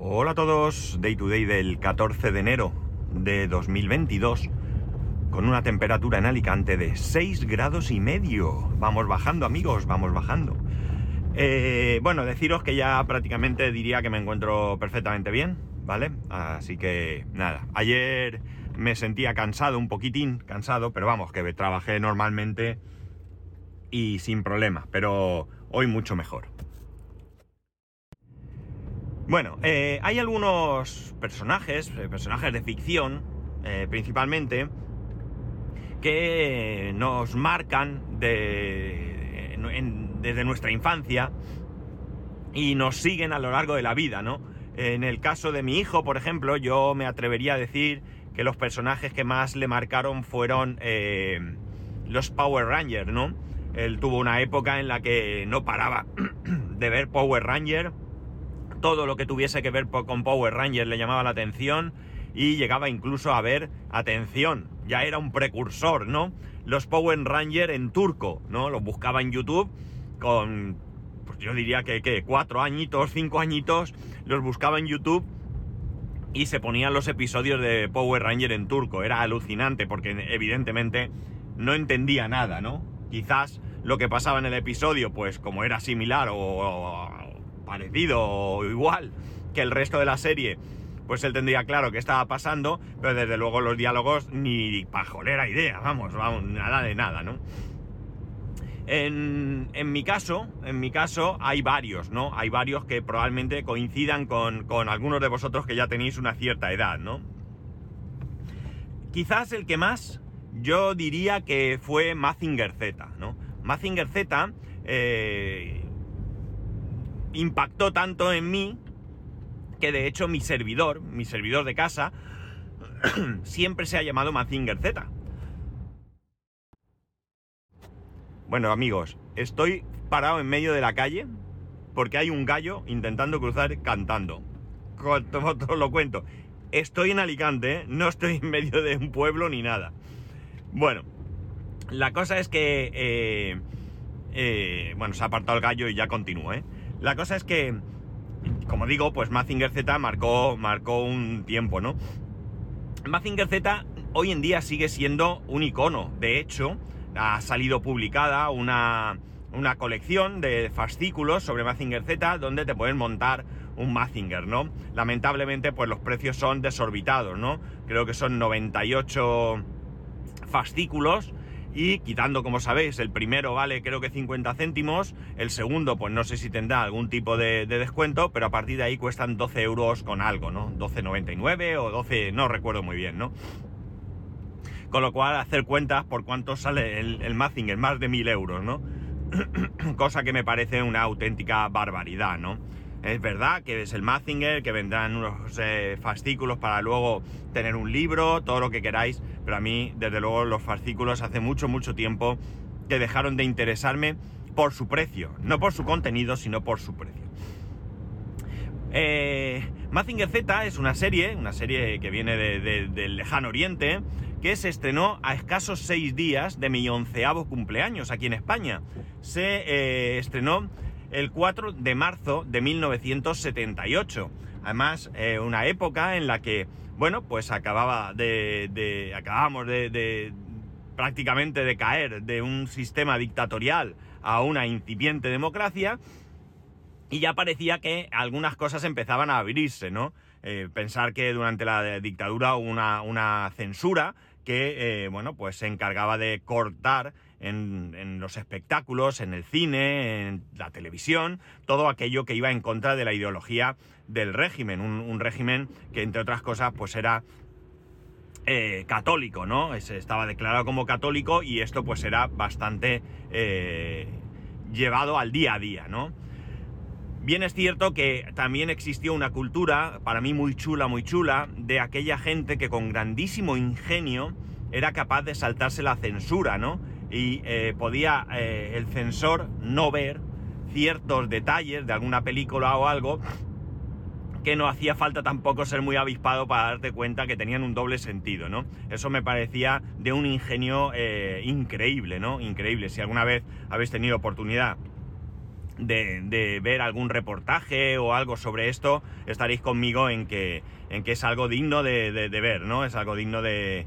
Hola a todos, Day to Day del 14 de enero de 2022, con una temperatura en Alicante de 6 grados y medio. Vamos bajando amigos, vamos bajando. Eh, bueno, deciros que ya prácticamente diría que me encuentro perfectamente bien, ¿vale? Así que nada, ayer me sentía cansado, un poquitín cansado, pero vamos, que trabajé normalmente y sin problema, pero hoy mucho mejor. Bueno, eh, hay algunos personajes, eh, personajes de ficción, eh, principalmente, que nos marcan de, desde nuestra infancia y nos siguen a lo largo de la vida, ¿no? En el caso de mi hijo, por ejemplo, yo me atrevería a decir que los personajes que más le marcaron fueron los Power Rangers, ¿no? Él tuvo una época en la que no paraba de ver Power Ranger todo lo que tuviese que ver con Power Rangers le llamaba la atención y llegaba incluso a ver, atención, ya era un precursor, ¿no? Los Power Rangers en turco, ¿no? Los buscaba en YouTube con, pues yo diría que, que cuatro añitos, cinco añitos, los buscaba en YouTube y se ponían los episodios de Power Ranger en turco. Era alucinante porque evidentemente no entendía nada, ¿no? Quizás lo que pasaba en el episodio, pues como era similar o, parecido o igual que el resto de la serie, pues él tendría claro qué estaba pasando, pero desde luego los diálogos ni pajolera idea, vamos, vamos, nada de nada, ¿no? En, en, mi caso, en mi caso hay varios, ¿no? Hay varios que probablemente coincidan con, con algunos de vosotros que ya tenéis una cierta edad, ¿no? Quizás el que más yo diría que fue Mazinger Z, ¿no? Mazinger Z eh, impactó tanto en mí que de hecho mi servidor, mi servidor de casa, siempre se ha llamado Mazinger Z. Bueno amigos, estoy parado en medio de la calle porque hay un gallo intentando cruzar cantando. Os lo cuento. Estoy en Alicante, ¿eh? no estoy en medio de un pueblo ni nada. Bueno, la cosa es que... Eh, eh, bueno, se ha apartado el gallo y ya continúo, ¿eh? La cosa es que, como digo, pues Mazinger Z marcó, marcó un tiempo, ¿no? Mazinger Z hoy en día sigue siendo un icono. De hecho, ha salido publicada una, una colección de fascículos sobre Mazinger Z donde te pueden montar un Mazinger, ¿no? Lamentablemente, pues los precios son desorbitados, ¿no? Creo que son 98 fascículos y quitando, como sabéis, el primero vale creo que 50 céntimos, el segundo pues no sé si tendrá algún tipo de, descuento, pero a partir de ahí cuestan 12 euros con algo, ¿no? 12,99 o 12, no recuerdo muy bien, ¿no? Con lo cual hacer cuentas por cuánto sale el, el Mazinger, más de 1000 euros, ¿no? Cosa que me parece una auténtica barbaridad, ¿no? Es verdad que es el Mazinger, que vendrán unos eh, fascículos para luego tener un libro, todo lo que queráis, pero a mí, desde luego, los fascículos hace mucho, mucho tiempo que dejaron de interesarme por su precio, no por su contenido, sino por su precio. Eh, Mazinger Z es una serie, una serie que viene del lejano oriente, que se estrenó a escasos seis días de mi onceavo cumpleaños aquí en España. Se eh, estrenó el 4 de marzo de 1978. Además, eh, una época en la que, bueno, pues acababa de, acabamos de, prácticamente de caer de un sistema dictatorial a una incipiente democracia y ya parecía que algunas cosas empezaban a abrirse, ¿no? Eh, pensar que durante la dictadura hubo una, una censura que, eh, bueno, pues se encargaba de cortar en, los espectáculos, en el cine, en la televisión, todo aquello que iba en contra de la ideología del régimen, un, régimen que entre otras cosas pues era eh, católico, ¿no? estaba declarado como católico y esto pues era bastante eh, llevado al día a día, ¿no? Bien es cierto que también existió una cultura, para mí muy chula, muy chula, de aquella gente que con grandísimo ingenio era capaz de saltarse la censura, ¿no? Y eh, podía eh, el censor no ver ciertos detalles de alguna película o algo que no hacía falta tampoco ser muy avispado para darte cuenta que tenían un doble sentido, ¿no? Eso me parecía de un ingenio eh, increíble, ¿no? Increíble. Si alguna vez habéis tenido oportunidad de, ver algún reportaje o algo sobre esto, estaréis conmigo en que, en que es algo digno de, ver, ¿no? Es algo digno de,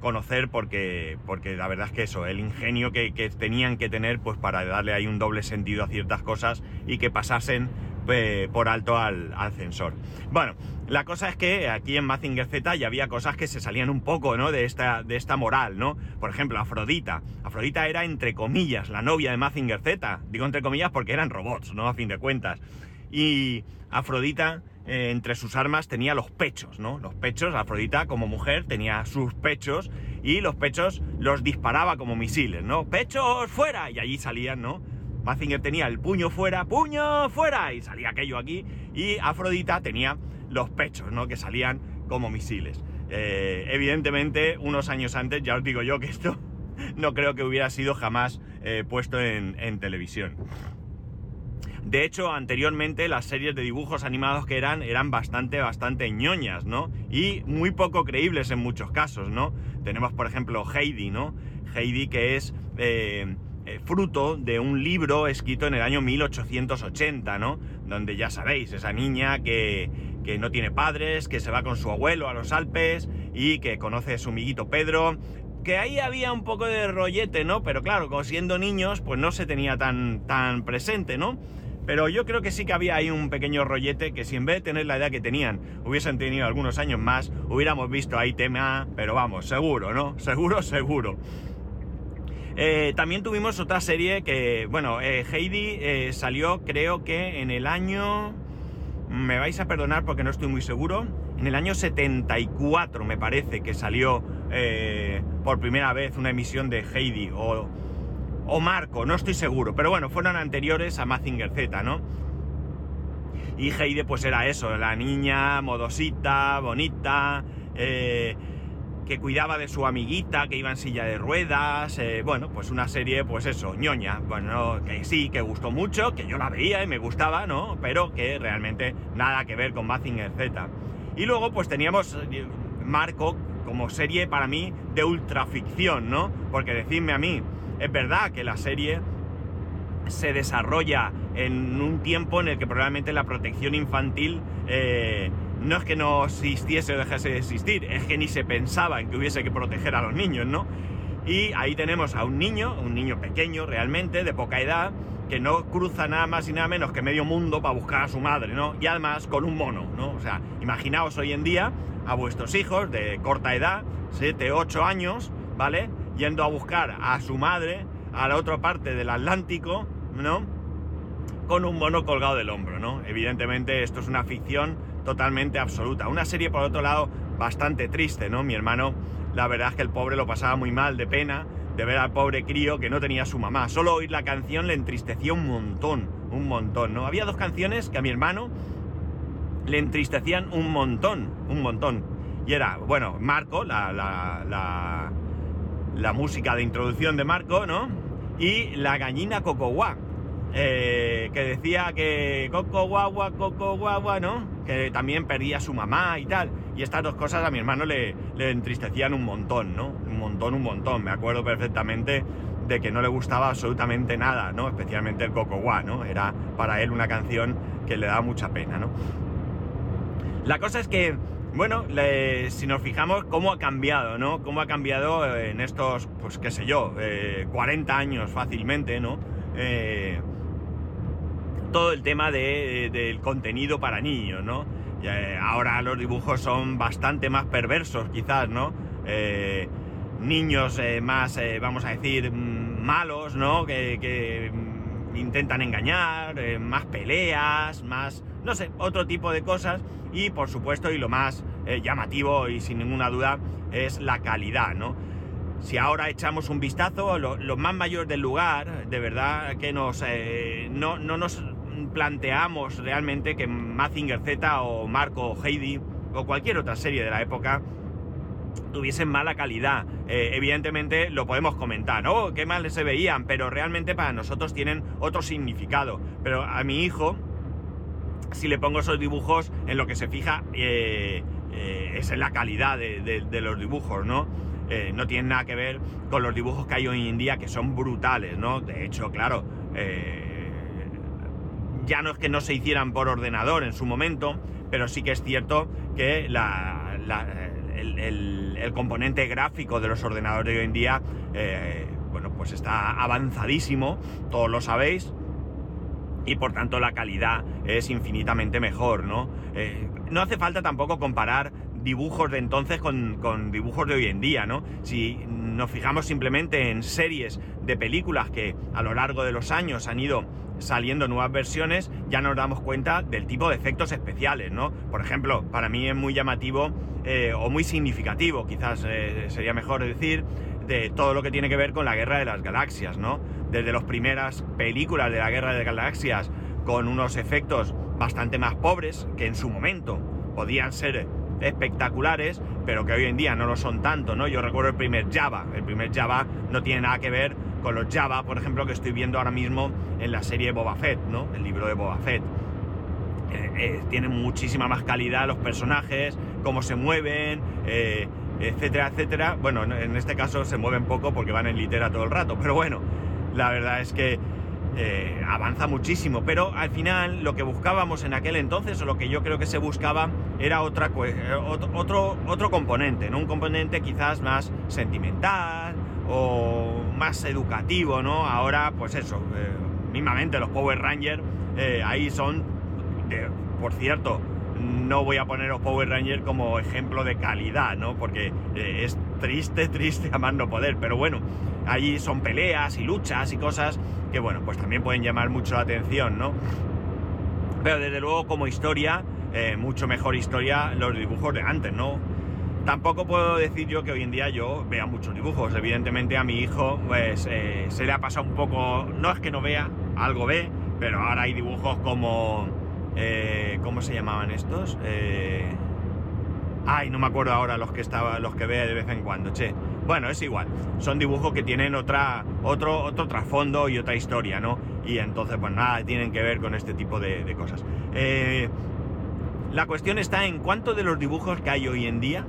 conocer porque, porque la verdad es que eso, el ingenio que, que, tenían que tener pues para darle ahí un doble sentido a ciertas cosas y que pasasen eh, por alto al, ascensor. Bueno, la cosa es que aquí en Mazinger Z ya había cosas que se salían un poco, ¿no? De esta, de esta moral, ¿no? Por ejemplo, Afrodita. Afrodita era, entre comillas, la novia de Mazinger Z. Digo entre comillas porque eran robots, ¿no? A fin de cuentas. Y Afrodita, eh, entre sus armas, tenía los pechos, ¿no? Los pechos, Afrodita como mujer tenía sus pechos y los pechos los disparaba como misiles, ¿no? ¡Pechos fuera! Y allí salían, ¿no? Mazinger tenía el puño fuera, puño fuera, y salía aquello aquí, y Afrodita tenía los pechos, ¿no? Que salían como misiles. Eh, evidentemente, unos años antes, ya os digo yo que esto no creo que hubiera sido jamás eh, puesto en, televisión. De hecho, anteriormente las series de dibujos animados que eran eran bastante, bastante ñoñas, ¿no? Y muy poco creíbles en muchos casos, ¿no? Tenemos, por ejemplo, Heidi, ¿no? Heidi que es eh, eh, fruto de un libro escrito en el año 1880, ¿no? Donde ya sabéis, esa niña que, que no tiene padres, que se va con su abuelo a los Alpes y que conoce a su amiguito Pedro, que ahí había un poco de rollete, ¿no? Pero claro, siendo niños, pues no se tenía tan, tan presente, ¿no? Pero yo creo que sí que había ahí un pequeño rollete que si en vez de tener la edad que tenían hubiesen tenido algunos años más, hubiéramos visto ahí tema, pero vamos, seguro, ¿no? Seguro, seguro. Eh, también tuvimos otra serie que, bueno, eh, Heidi eh, salió creo que en el año... Me vais a perdonar porque no estoy muy seguro. En el año 74 me parece que salió por primera vez una emisión de Heidi o, o Marco, no estoy seguro. Pero bueno, fueron anteriores a Mazinger Z, ¿no? Y Heidi pues era eso, la niña modosita, bonita, que cuidaba de su amiguita, que iba en silla de ruedas, eh, bueno, pues una serie, pues eso, ñoña, bueno, que sí, que gustó mucho, que yo la veía y me gustaba, ¿no? Pero que realmente nada que ver con Mazinger Z. Y luego, pues teníamos eh, Marco como serie para mí de ultraficción, ¿no? Porque decidme a mí, es verdad que la serie se desarrolla en un tiempo en el que probablemente la protección infantil eh, no es que no existiese o dejase de existir, es que ni se pensaba en que hubiese que proteger a los niños, ¿no? Y ahí tenemos a un niño, un niño pequeño realmente, de poca edad, que no cruza nada más y nada menos que medio mundo para buscar a su madre, ¿no? Y además con un mono, ¿no? O sea, imaginaos hoy en día a vuestros hijos de corta edad, 7, 8 años, ¿vale? Yendo a buscar a su madre a la otra parte del Atlántico, ¿no? Con un mono colgado del hombro, ¿no? Evidentemente esto es una ficción totalmente absoluta. Una serie, por otro lado, bastante triste, ¿no? Mi hermano, la verdad es que el pobre lo pasaba muy mal, de pena, de ver al pobre crío que no tenía su mamá. Solo oír la canción le entristecía un montón, un montón, ¿no? Había dos canciones que a mi hermano le entristecían un montón, un montón. Y era, bueno, Marco, la, la, la, la música de introducción de Marco, ¿no? Y la gallina Cocoguá, eh, que decía que Coco Guagua, Coco Guagua, ¿no? Que también perdía a su mamá y tal. Y estas dos cosas a mi hermano le, entristecían un montón, ¿no? Un montón, un montón. Me acuerdo perfectamente de que no le gustaba absolutamente nada, ¿no? Especialmente el Coco Guá, ¿no? Era para él una canción que le daba mucha pena, ¿no? La cosa es que, bueno, si nos fijamos cómo ha cambiado, ¿no? Cómo ha cambiado en estos, pues qué sé yo, 40 eh, años fácilmente, ¿no? Eh, todo el tema del contenido para niños, ¿no? Eh, ahora los dibujos son bastante más perversos, quizás, ¿no? Eh, niños eh, más, vamos a decir, mm, malos, ¿no? Que, mm, intentan engañar, más peleas, más, no sé, otro tipo de cosas. Y por supuesto, y lo más llamativo y sin ninguna duda, es la calidad, ¿no? Si ahora echamos un vistazo, los más mayores del lugar, de verdad que nos, no, no nos planteamos realmente que Mazinger Z o Marco o Heidi o cualquier otra serie de la época tuviesen mala calidad. Eh, evidentemente lo podemos comentar, ¿no? Qué mal se veían, pero realmente para nosotros tienen otro significado. Pero a mi hijo, si le pongo esos dibujos, en lo que se fija eh, eh, es en la calidad de, los dibujos, ¿no? no tiene nada que ver con los dibujos que hay hoy en día que son brutales, ¿no? De hecho, claro, ya no es que no se hicieran por ordenador en su momento, pero sí que es cierto que el, componente gráfico de los ordenadores de hoy en día, eh, bueno, pues está avanzadísimo, todos lo sabéis, y por tanto la calidad es infinitamente mejor, ¿no? Eh, no hace falta tampoco comparar dibujos de entonces con, con, dibujos de hoy en día, ¿no? Si nos fijamos simplemente en series de películas que a lo largo de los años han ido saliendo nuevas versiones, ya nos damos cuenta del tipo de efectos especiales, ¿no? Por ejemplo, para mí es muy llamativo eh, o muy significativo, quizás eh, sería mejor decir, de todo lo que tiene que ver con la Guerra de las Galaxias, ¿no? Desde las primeras películas de la Guerra de Galaxias con unos efectos bastante más pobres que en su momento podían ser espectaculares, pero que hoy en día no lo son tanto, ¿no? Yo recuerdo el primer Java, el primer Java no tiene nada que ver con los Java, por ejemplo, que estoy viendo ahora mismo en la serie Boba Fett, ¿no? El libro de Boba Fett. Eh, eh, tienen muchísima más calidad los personajes, cómo se mueven, eh, etcétera, etcétera. Bueno, en este caso se mueven poco porque van en litera todo el rato, pero bueno, la verdad es que eh, avanza muchísimo, pero al final lo que buscábamos en aquel entonces, o lo que yo creo que se buscaba, era otra, eh, otro, otro componente. Un componente quizás más sentimental o más educativo, ¿no? Ahora, pues eso, eh, mismamente los Power Rangers ahí son, por cierto, no voy a poner los Power Rangers como ejemplo de calidad, ¿no? Porque es triste, triste a no poder, pero bueno, allí son peleas y luchas y cosas que, bueno, pues también pueden llamar mucho la atención, ¿no? Pero desde luego como historia, eh, mucho mejor historia los dibujos de antes, ¿no? Tampoco puedo decir yo que hoy en día yo vea muchos dibujos. Evidentemente a mi hijo pues eh, se le ha pasado un poco, no es que no vea, algo ve, pero ahora hay dibujos como... Eh, ¿Cómo se llamaban estos? Ay, no me acuerdo ahora los que estaba, los que ve de vez en cuando, che. Bueno, es igual. Son dibujos que tienen otra, otro, otro trasfondo y otra historia, ¿no? Y entonces, pues nada, tienen que ver con este tipo de, cosas. Eh, la cuestión está en cuántos de los dibujos que hay hoy en día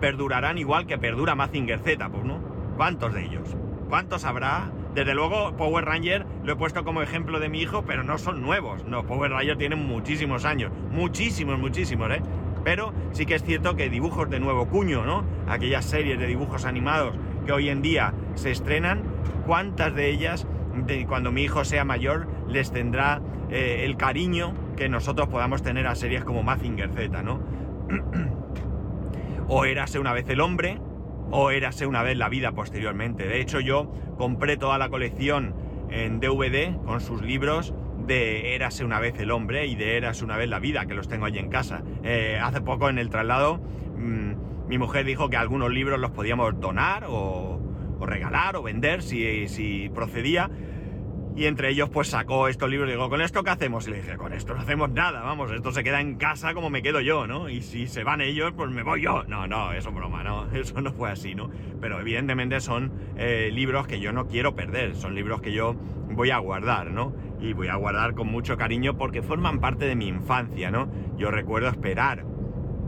perdurarán igual que perdura Mazinger Z, pues no. ¿Cuántos de ellos? ¿Cuántos habrá? Desde luego, Power Ranger lo he puesto como ejemplo de mi hijo, pero no son nuevos. No, Power Ranger tienen muchísimos años. Muchísimos, muchísimos, ¿eh? Pero sí que es cierto que dibujos de nuevo cuño, ¿no? Aquellas series de dibujos animados que hoy en día se estrenan, ¿cuántas de ellas, de, cuando mi hijo sea mayor, les tendrá eh, el cariño que nosotros podamos tener a series como Mazinger Z, ¿no? o érase una vez el hombre, o érase una vez la vida posteriormente. De hecho, yo compré toda la colección en DVD con sus libros de Érase una vez el hombre y de Érase una vez la vida, que los tengo allí en casa. Eh, hace poco en el traslado mm, mi mujer dijo que algunos libros los podíamos donar o, regalar o vender si, si procedía. Y entre ellos pues sacó estos libros y digo, ¿con esto qué hacemos? Y le dije, con esto no hacemos nada, vamos, esto se queda en casa como me quedo yo, ¿no? Y si se van ellos, pues me voy yo. No, no, eso es broma, no, eso no fue así, ¿no? Pero evidentemente son eh, libros que yo no quiero perder, son libros que yo voy a guardar, ¿no? Y voy a guardar con mucho cariño porque forman parte de mi infancia, ¿no? Yo recuerdo esperar.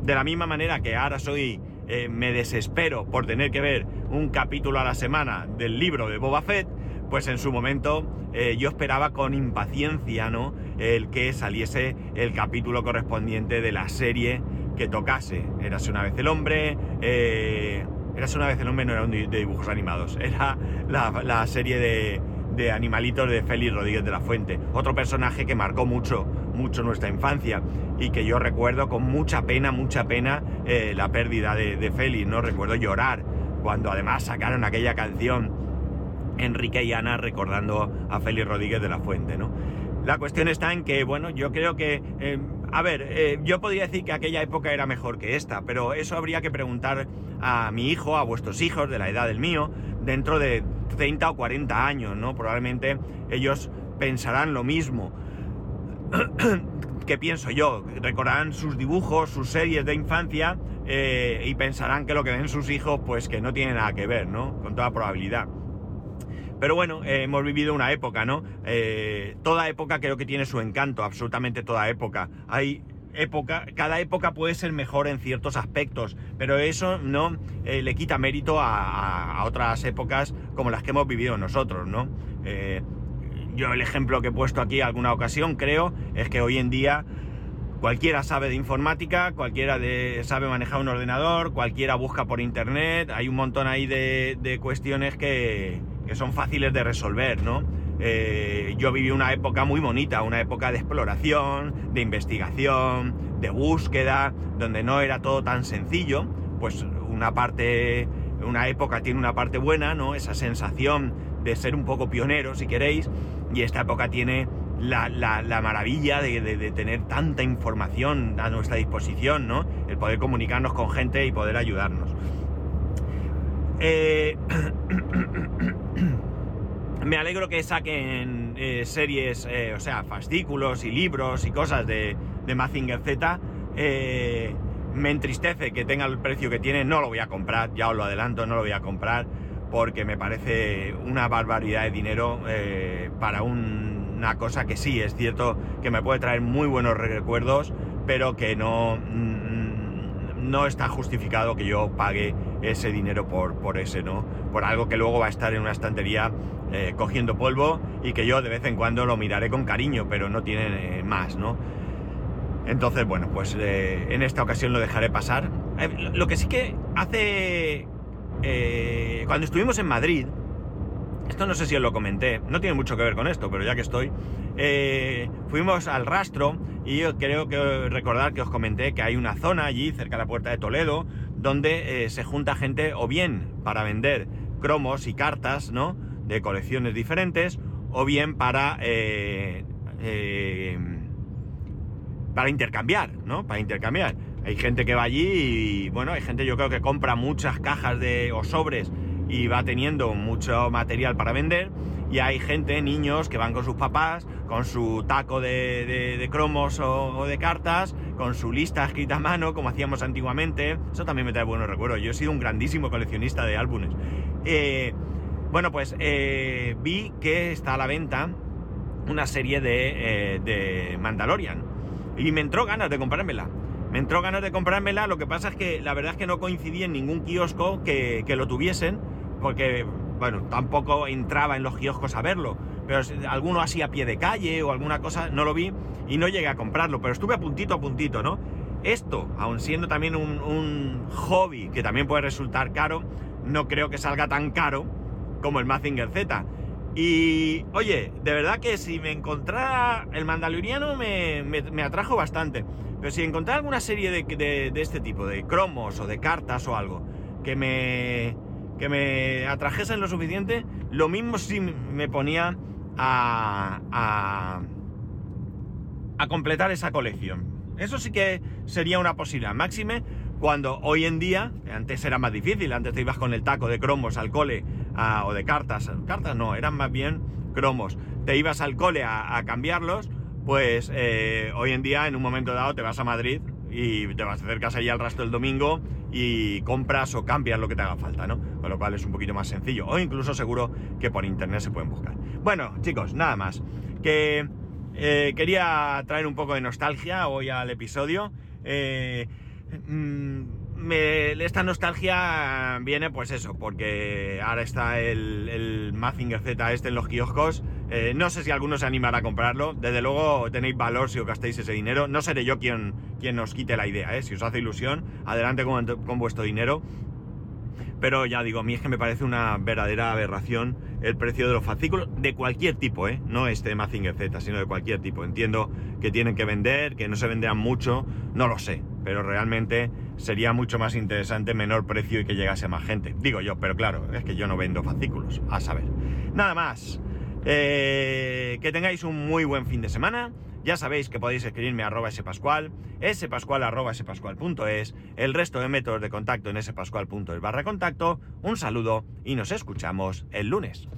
De la misma manera que ahora soy, eh, me desespero por tener que ver un capítulo a la semana del libro de Boba Fett, pues en su momento eh, yo esperaba con impaciencia, ¿no? El que saliese el capítulo correspondiente de la serie que tocase. Érase una vez el hombre, eh, Érase una vez el hombre no era un de dibujos animados, era la, serie de, de, animalitos de Félix Rodríguez de la Fuente. Otro personaje que marcó mucho, mucho nuestra infancia y que yo recuerdo con mucha pena, mucha pena eh, la pérdida de, de Félix, ¿no? Recuerdo llorar cuando además sacaron aquella canción Enrique y Ana recordando a Félix Rodríguez de la Fuente, ¿no? La cuestión está en que, bueno, yo creo que, eh, a ver, eh, yo podría decir que aquella época era mejor que esta, pero eso habría que preguntar a mi hijo, a vuestros hijos de la edad del mío, dentro de 30 o 40 años, ¿no? Probablemente ellos pensarán lo mismo que pienso yo, recordarán sus dibujos, sus series de infancia eh, y pensarán que lo que ven sus hijos, pues que no tiene nada que ver, ¿no? Con toda probabilidad. Pero bueno, eh, hemos vivido una época, ¿no? Eh, toda época creo que tiene su encanto, absolutamente toda época. Hay época, cada época puede ser mejor en ciertos aspectos, pero eso no eh, le quita mérito a, otras épocas como las que hemos vivido nosotros, ¿no? yo el ejemplo que he puesto aquí alguna ocasión, creo, es que hoy en día cualquiera sabe de informática, cualquiera sabe manejar un ordenador, cualquiera busca por internet, hay un montón ahí de, cuestiones que, son fáciles de resolver, ¿no? Eh, yo viví una época muy bonita, una época de exploración, de investigación, de búsqueda, donde no era todo tan sencillo, pues una parte, una época tiene una parte buena, ¿no? Esa sensación de ser un poco pionero, si queréis, y esta época tiene la, maravilla de, tener tanta información a nuestra disposición, ¿no? El poder comunicarnos con gente y poder ayudarnos. Eh, me alegro que saquen eh, series, eh, o sea, fascículos y libros y cosas de, de Mazinger Z. me entristece que tenga el precio que tiene, no lo voy a comprar, ya os lo adelanto, no lo voy a comprar porque me parece una barbaridad de dinero para un una cosa que sí, es cierto que me puede traer muy buenos recuerdos, pero que no, no está justificado que yo pague ese dinero por, por ese, ¿no? Por algo que luego va a estar en una estantería eh, cogiendo polvo y que yo de vez en cuando lo miraré con cariño, pero no tiene eh, más, ¿no? Entonces, bueno, pues eh, en esta ocasión lo dejaré pasar. lo que sí que hace... cuando estuvimos en Madrid, esto no sé si os lo comenté, no tiene mucho que ver con esto, pero ya que estoy, eh, fuimos al rastro y yo creo que recordar que os comenté que hay una zona allí, cerca de la puerta de Toledo, donde eh, se junta gente o bien para vender cromos y cartas, ¿no? De colecciones diferentes, o bien para... Eh, para intercambiar, ¿no? Para intercambiar. Hay gente que va allí y, bueno, hay gente yo creo que compra muchas cajas de, o sobres y va teniendo mucho material para vender. Y hay gente, niños, que van con sus papás, con su taco de, cromos o, de cartas, con su lista escrita a mano, como hacíamos antiguamente. Eso también me trae buenos recuerdos. Yo he sido un grandísimo coleccionista de álbumes. Eh, bueno, pues eh, vi que está a la venta una serie de, eh, de Mandalorian. Y me entró ganas de comprármela. Me entró ganas de comprármela, lo que pasa es que la verdad es que no coincidí en ningún kiosco que, que lo tuviesen porque, bueno, tampoco entraba en los kioscos a verlo, pero alguno así a pie de calle o alguna cosa, no lo vi y no llegué a comprarlo, pero estuve a puntito a puntito, ¿no? Esto, aun siendo también un, hobby que también puede resultar caro, no creo que salga tan caro como el Mazinger Z. Y oye, de verdad que si me encontrara el Mandaloriano me, me, atrajo bastante. Pero si encontrara alguna serie de, de, este tipo, de cromos o de cartas o algo, que me, que me atrajesen lo suficiente, lo mismo si me ponía a, a, completar esa colección. Eso sí que sería una posibilidad. Máxime cuando hoy en día, antes era más difícil, antes te ibas con el taco de cromos al cole o de cartas, cartas no, eran más bien cromos, te ibas al cole a, cambiarlos, pues eh, hoy en día en un momento dado te vas a Madrid y te vas a acercas allí al rastro el domingo y compras o cambias lo que te haga falta, ¿no? Con lo cual es un poquito más sencillo. O incluso seguro que por internet se pueden buscar. Bueno, chicos, nada más. Que eh, quería traer un poco de nostalgia hoy al episodio. Eh, mm, esta nostalgia viene pues eso, porque ahora está el, el Mazinger Z este en los kioscos. Eh, no sé si alguno se animará a comprarlo. Desde luego tenéis valor si os gastéis ese dinero. No seré yo quien, quien os quite la idea, ¿eh? Si os hace ilusión, adelante con, con vuestro dinero. Pero ya digo, a mí es que me parece una verdadera aberración el precio de los fascículos de cualquier tipo, ¿eh? No este de Mazinger Z, sino de cualquier tipo. Entiendo que tienen que vender, que no se venderán mucho, no lo sé pero realmente sería mucho más interesante menor precio y que llegase más gente. Digo yo, pero claro, es que yo no vendo fascículos, a saber. Nada más. Eh, que tengáis un muy buen fin de semana. Ya sabéis que podéis escribirme a arroba spascual, spascual arroba spascual.es, el resto de métodos de contacto en spascual.es barra contacto. Un saludo y nos escuchamos el lunes.